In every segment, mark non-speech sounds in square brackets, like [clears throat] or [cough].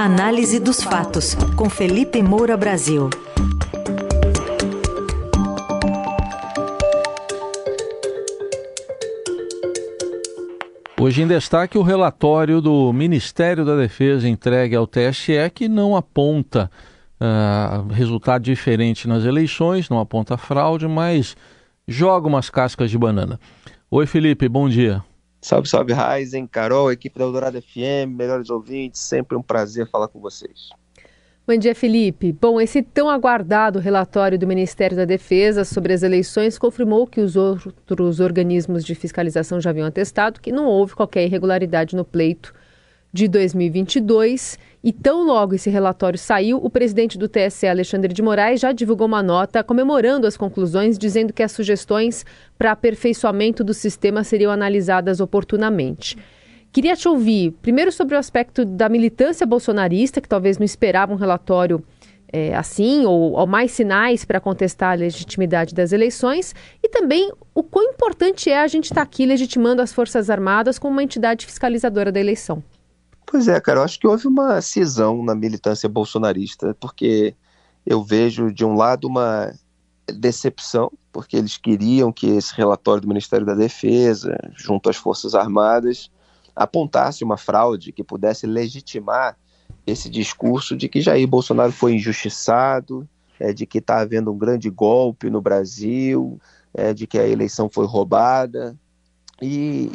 Análise dos fatos, com Felipe Moura Brasil. Hoje em destaque o relatório do Ministério da Defesa entregue ao TSE que não aponta uh, resultado diferente nas eleições, não aponta fraude, mas joga umas cascas de banana. Oi Felipe, bom dia. Salve, salve, Ryzen, Carol, equipe da Eldorado FM, melhores ouvintes, sempre um prazer falar com vocês. Bom dia, Felipe. Bom, esse tão aguardado relatório do Ministério da Defesa sobre as eleições confirmou que os outros organismos de fiscalização já haviam atestado que não houve qualquer irregularidade no pleito de 2022. E tão logo esse relatório saiu, o presidente do TSE, Alexandre de Moraes, já divulgou uma nota comemorando as conclusões, dizendo que as sugestões para aperfeiçoamento do sistema seriam analisadas oportunamente. Queria te ouvir, primeiro sobre o aspecto da militância bolsonarista, que talvez não esperava um relatório é, assim, ou, ou mais sinais para contestar a legitimidade das eleições, e também o quão importante é a gente estar tá aqui legitimando as Forças Armadas como uma entidade fiscalizadora da eleição. Pois é, cara, eu acho que houve uma cisão na militância bolsonarista, porque eu vejo, de um lado, uma decepção, porque eles queriam que esse relatório do Ministério da Defesa, junto às Forças Armadas, apontasse uma fraude que pudesse legitimar esse discurso de que Jair Bolsonaro foi injustiçado, é, de que está havendo um grande golpe no Brasil, é, de que a eleição foi roubada. E,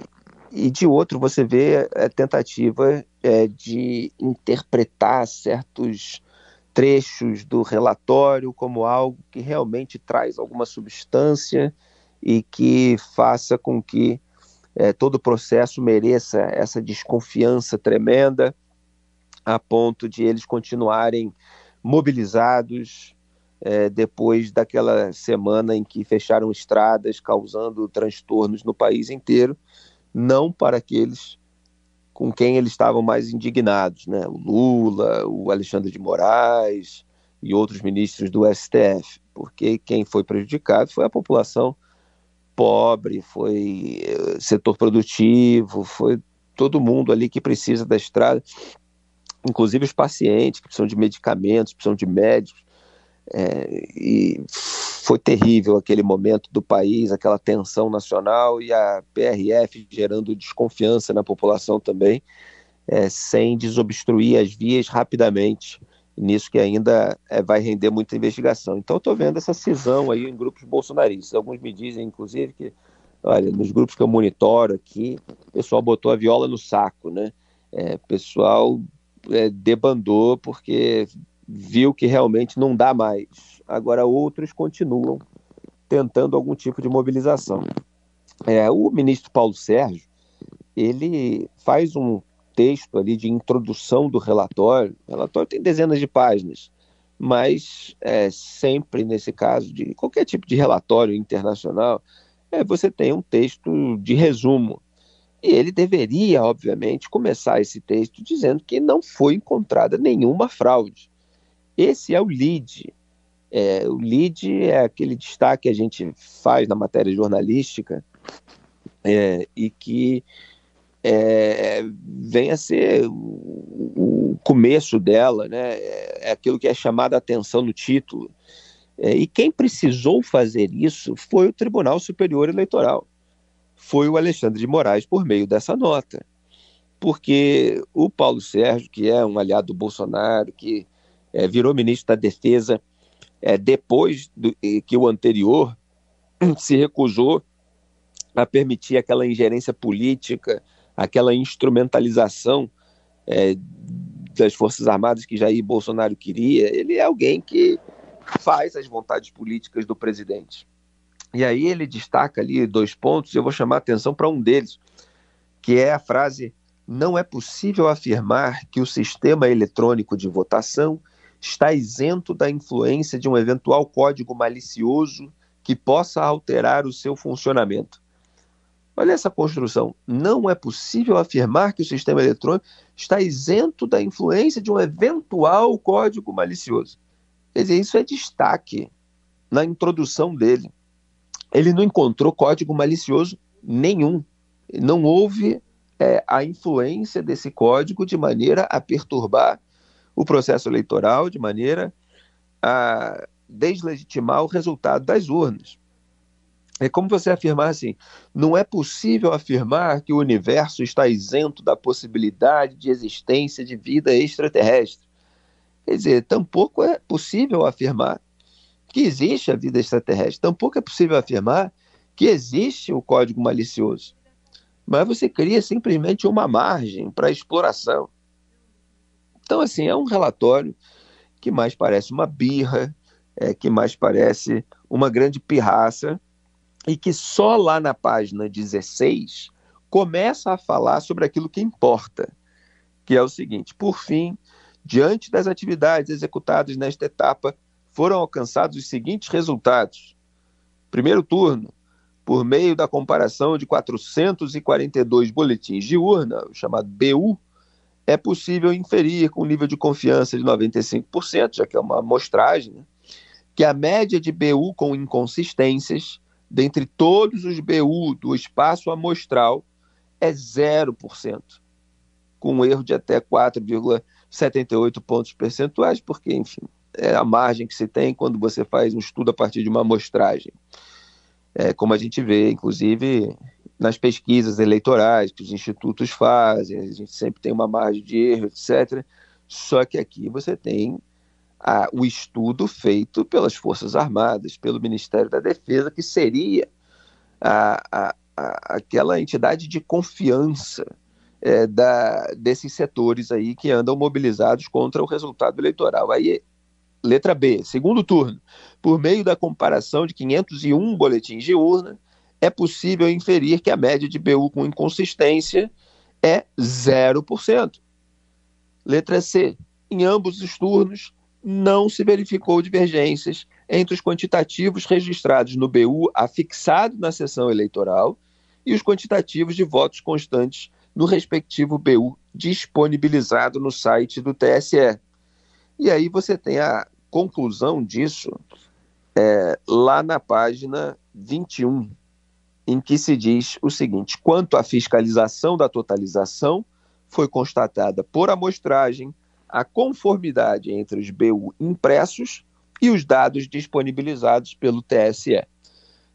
e de outro, você vê a tentativa é, de interpretar certos trechos do relatório como algo que realmente traz alguma substância e que faça com que é, todo o processo mereça essa desconfiança tremenda, a ponto de eles continuarem mobilizados é, depois daquela semana em que fecharam estradas, causando transtornos no país inteiro, não para aqueles com quem eles estavam mais indignados, né? O Lula, o Alexandre de Moraes e outros ministros do STF, porque quem foi prejudicado foi a população pobre, foi eh, setor produtivo, foi todo mundo ali que precisa da estrada, inclusive os pacientes que precisam de medicamentos, precisam de médicos. É, e foi terrível aquele momento do país, aquela tensão nacional e a PRF gerando desconfiança na população também, é, sem desobstruir as vias rapidamente. Nisso que ainda é, vai render muita investigação. Então, estou vendo essa cisão aí em grupos bolsonaristas. Alguns me dizem, inclusive, que, olha, nos grupos que eu monitoro aqui, o pessoal botou a viola no saco, né? É, pessoal é, debandou porque viu que realmente não dá mais. Agora, outros continuam tentando algum tipo de mobilização. É, o ministro Paulo Sérgio, ele faz um texto ali de introdução do relatório. O relatório tem dezenas de páginas, mas é, sempre nesse caso de qualquer tipo de relatório internacional, é, você tem um texto de resumo. E ele deveria, obviamente, começar esse texto dizendo que não foi encontrada nenhuma fraude. Esse é o lead. É, o lead é aquele destaque que a gente faz na matéria jornalística é, e que é, vem a ser o, o, começo dela, né? É, aquilo que é chamado a atenção no título. É, e quem precisou fazer isso foi o Tribunal Superior Eleitoral. Foi o Alexandre de Moraes por meio dessa nota. Porque o Paulo Sérgio, que é um aliado do Bolsonaro, que é, virou ministro da Defesa é, depois do, que o anterior [clears throat] se recusou a permitir aquela ingerência política, aquela instrumentalização é, das Forças Armadas que Jair Bolsonaro queria. Ele é alguém que faz as vontades políticas do presidente. E aí ele destaca ali dois pontos, e eu vou chamar a atenção para um deles, que é a frase: não é possível afirmar que o sistema eletrônico de votação está isento da influência de um eventual código malicioso que possa alterar o seu funcionamento. Olha essa construção. Não é possível afirmar que o sistema eletrônico está isento da influência de um eventual código malicioso. Quer dizer, isso é destaque na introdução dele. Ele não encontrou código malicioso nenhum. Não houve é, a influência desse código de maneira a perturbar o processo eleitoral de maneira a deslegitimar o resultado das urnas. É como você afirmar assim: não é possível afirmar que o universo está isento da possibilidade de existência de vida extraterrestre. Quer dizer, tampouco é possível afirmar que existe a vida extraterrestre, tampouco é possível afirmar que existe o código malicioso. Mas você cria simplesmente uma margem para exploração. Então, assim, é um relatório que mais parece uma birra, é, que mais parece uma grande pirraça, e que só lá na página 16 começa a falar sobre aquilo que importa, que é o seguinte: por fim, diante das atividades executadas nesta etapa, foram alcançados os seguintes resultados. Primeiro turno, por meio da comparação de 442 boletins de urna, o chamado BU, é possível inferir com nível de confiança de 95%, já que é uma amostragem, né, que a média de BU com inconsistências, dentre todos os BU do espaço amostral, é 0%, com um erro de até 4,78 pontos percentuais, porque, enfim, é a margem que se tem quando você faz um estudo a partir de uma amostragem. É, como a gente vê, inclusive, nas pesquisas eleitorais que os institutos fazem, a gente sempre tem uma margem de erro, etc. Só que aqui você tem a, o estudo feito pelas Forças Armadas, pelo Ministério da Defesa, que seria a, a, aquela entidade de confiança é, da, desses setores aí que andam mobilizados contra o resultado eleitoral. Aí Letra B, segundo turno. Por meio da comparação de 501 boletins de urna, é possível inferir que a média de BU com inconsistência é 0%. Letra C. Em ambos os turnos, não se verificou divergências entre os quantitativos registrados no BU afixado na sessão eleitoral e os quantitativos de votos constantes no respectivo BU disponibilizado no site do TSE. E aí você tem a conclusão disso é, lá na página 21, em que se diz o seguinte: quanto à fiscalização da totalização, foi constatada por amostragem a conformidade entre os BU impressos e os dados disponibilizados pelo TSE.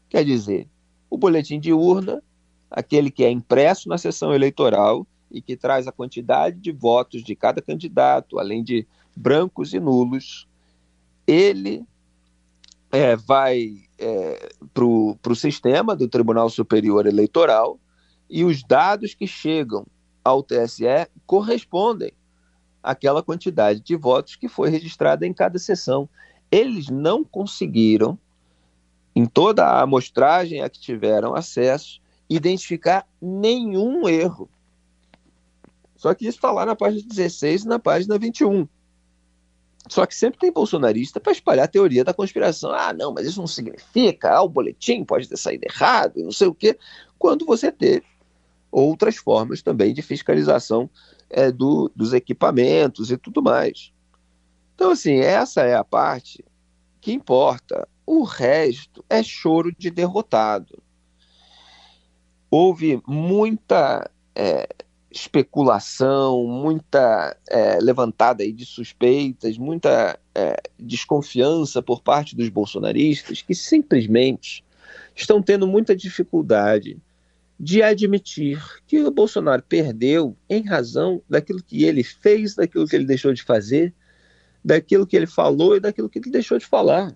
Quer dizer, o boletim de urna, aquele que é impresso na sessão eleitoral e que traz a quantidade de votos de cada candidato, além de brancos e nulos, ele é, vai é, para o sistema do Tribunal Superior Eleitoral e os dados que chegam ao TSE correspondem àquela quantidade de votos que foi registrada em cada sessão. Eles não conseguiram, em toda a amostragem a que tiveram acesso, identificar nenhum erro. Só que isso está lá na página 16 e na página 21. Só que sempre tem bolsonarista para espalhar a teoria da conspiração. Ah, não, mas isso não significa, ah, o boletim pode ter saído errado, não sei o quê. Quando você teve outras formas também de fiscalização é, do, dos equipamentos e tudo mais. Então, assim, essa é a parte que importa. O resto é choro de derrotado. Houve muita é, especulação, muita é, levantada aí de suspeitas, muita é, desconfiança por parte dos bolsonaristas que simplesmente estão tendo muita dificuldade de admitir que o Bolsonaro perdeu em razão daquilo que ele fez, daquilo que ele deixou de fazer, daquilo que ele falou e daquilo que ele deixou de falar.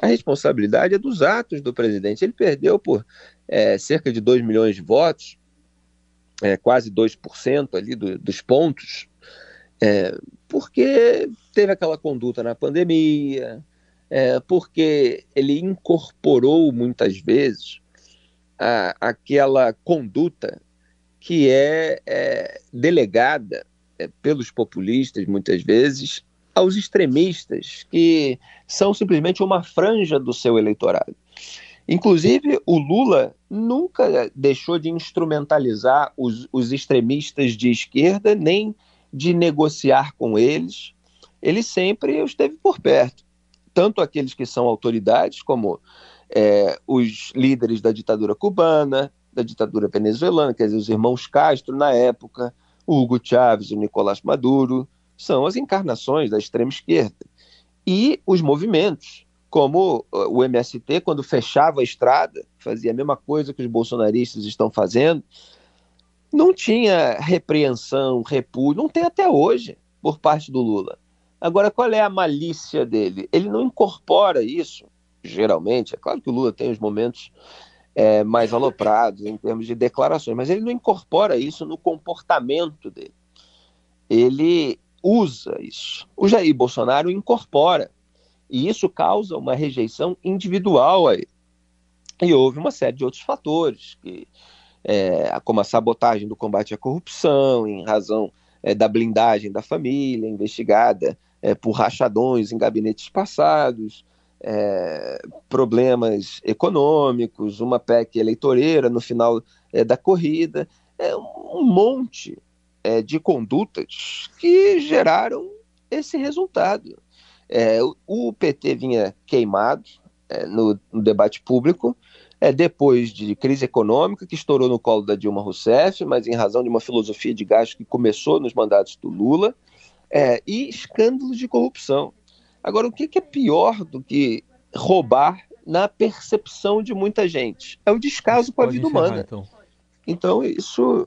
A responsabilidade é dos atos do presidente. Ele perdeu por é, cerca de 2 milhões de votos é, quase 2% ali do, dos pontos, é, porque teve aquela conduta na pandemia, é, porque ele incorporou muitas vezes a, aquela conduta que é, é delegada é, pelos populistas, muitas vezes, aos extremistas, que são simplesmente uma franja do seu eleitorado. Inclusive, o Lula nunca deixou de instrumentalizar os, os extremistas de esquerda, nem de negociar com eles. Ele sempre esteve por perto. Tanto aqueles que são autoridades, como é, os líderes da ditadura cubana, da ditadura venezuelana, quer dizer, os irmãos Castro na época, o Hugo Chávez, o Nicolás Maduro, são as encarnações da extrema esquerda. E os movimentos, como o MST, quando fechava a estrada, fazia a mesma coisa que os bolsonaristas estão fazendo, não tinha repreensão, repúdio, não tem até hoje por parte do Lula. Agora, qual é a malícia dele? Ele não incorpora isso, geralmente. É claro que o Lula tem os momentos é, mais aloprados em termos de declarações, mas ele não incorpora isso no comportamento dele. Ele usa isso. O Jair Bolsonaro incorpora. E isso causa uma rejeição individual a ele. E houve uma série de outros fatores, que, é, como a sabotagem do combate à corrupção, em razão é, da blindagem da família, investigada é, por rachadões em gabinetes passados, é, problemas econômicos, uma PEC eleitoreira no final é, da corrida, é um monte de condutas que geraram esse resultado. É, o, PT vinha queimado é, no, no, debate público, é, depois de crise econômica que estourou no colo da Dilma Rousseff, mas em razão de uma filosofia de gasto que começou nos mandatos do Lula, é, e escândalos de corrupção. Agora, o que, que é pior do que roubar na percepção de muita gente? É o descaso com a vida humana. Então. então, isso,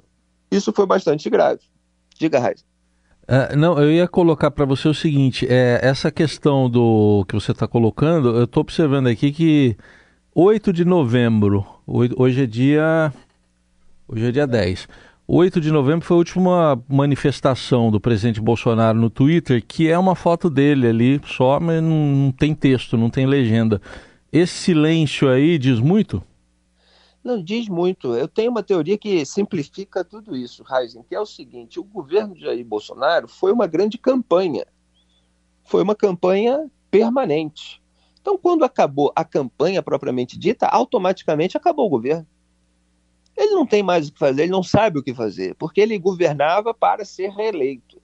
isso foi bastante grave. Diga, Raiz. Uh, não, eu ia colocar para você o seguinte: é, essa questão do que você está colocando, eu estou observando aqui que 8 de novembro, hoje é dia. Hoje é dia 10. 8 de novembro foi a última manifestação do presidente Bolsonaro no Twitter, que é uma foto dele ali só, mas não, não tem texto, não tem legenda. Esse silêncio aí diz muito? Não, diz muito. Eu tenho uma teoria que simplifica tudo isso, Heisen, que é o seguinte: o governo de Jair Bolsonaro foi uma grande campanha. Foi uma campanha permanente. Então, quando acabou a campanha propriamente dita, automaticamente acabou o governo. Ele não tem mais o que fazer, ele não sabe o que fazer, porque ele governava para ser reeleito.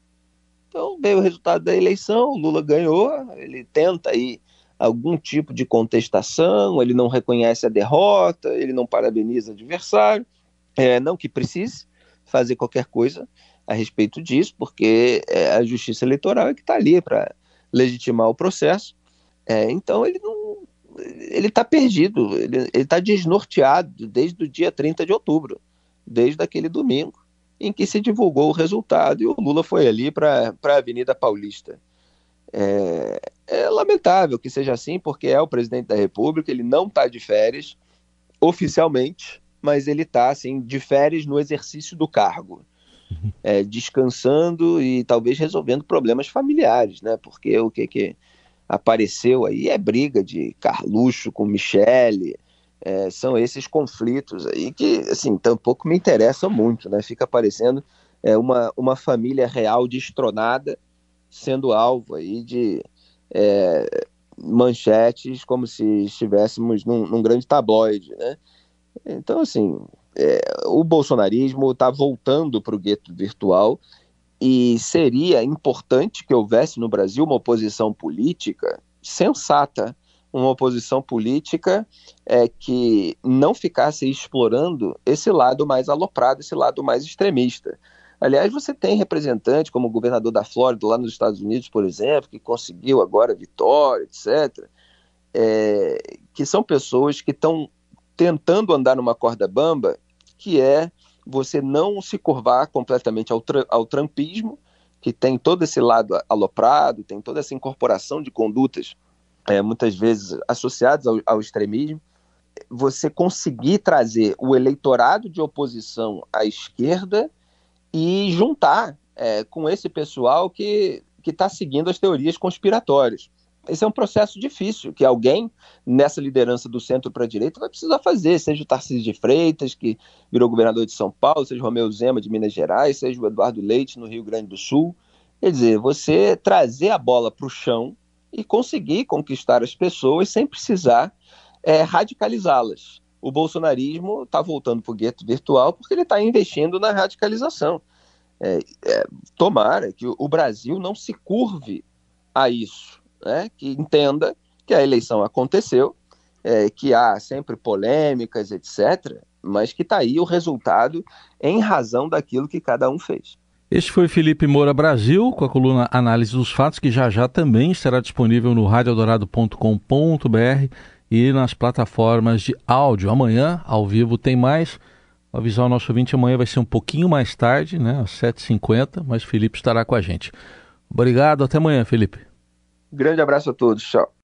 Então veio o resultado da eleição, Lula ganhou, ele tenta aí algum tipo de contestação, ele não reconhece a derrota, ele não parabeniza o adversário, é, não que precise fazer qualquer coisa a respeito disso, porque é a justiça eleitoral é que está ali para legitimar o processo. É, então ele não, ele está perdido, ele está desnorteado desde o dia 30 de outubro, desde aquele domingo em que se divulgou o resultado e o Lula foi ali para a Avenida Paulista. É, é, lamentável que seja assim, porque é o presidente da República, ele não está de férias oficialmente, mas ele está assim, de férias no exercício do cargo. É, descansando e talvez resolvendo problemas familiares, né? Porque o que, que apareceu aí é briga de Carluxo com Michele, é, são esses conflitos aí que, assim, tampouco me interessam muito, né? Fica aparecendo é, uma, uma família real destronada sendo alvo aí de é, manchetes como se estivéssemos num, num grande tabloide, né? Então, assim, é, o bolsonarismo está voltando para o gueto virtual e seria importante que houvesse no Brasil uma oposição política sensata, uma oposição política é, que não ficasse explorando esse lado mais aloprado, esse lado mais extremista. Aliás, você tem representantes como o governador da Flórida, lá nos Estados Unidos, por exemplo, que conseguiu agora vitória, etc., é, que são pessoas que estão tentando andar numa corda bamba, que é você não se curvar completamente ao, ao trampismo, que tem todo esse lado aloprado, tem toda essa incorporação de condutas, é, muitas vezes associadas ao, ao extremismo, você conseguir trazer o eleitorado de oposição à esquerda e juntar é, com esse pessoal que está seguindo as teorias conspiratórias. Esse é um processo difícil, que alguém nessa liderança do centro para a direita vai precisar fazer, seja o Tarcísio de Freitas, que virou governador de São Paulo, seja o Romeu Zema de Minas Gerais, seja o Eduardo Leite no Rio Grande do Sul. Quer dizer, você trazer a bola para o chão e conseguir conquistar as pessoas sem precisar é, radicalizá-las. O bolsonarismo está voltando para o gueto virtual porque ele está investindo na radicalização. É, é, tomara que o Brasil não se curve a isso né, que entenda que a eleição aconteceu, é, que há sempre polêmicas, etc., mas que está aí o resultado em razão daquilo que cada um fez. Este foi Felipe Moura Brasil, com a coluna Análise dos Fatos, que já já também estará disponível no radioadorado.com.br e nas plataformas de áudio. Amanhã, ao vivo, tem mais. Vou avisar o nosso ouvinte, amanhã vai ser um pouquinho mais tarde, né, às 7h50, mas Felipe estará com a gente. Obrigado, até amanhã, Felipe. Grande abraço a todos, tchau.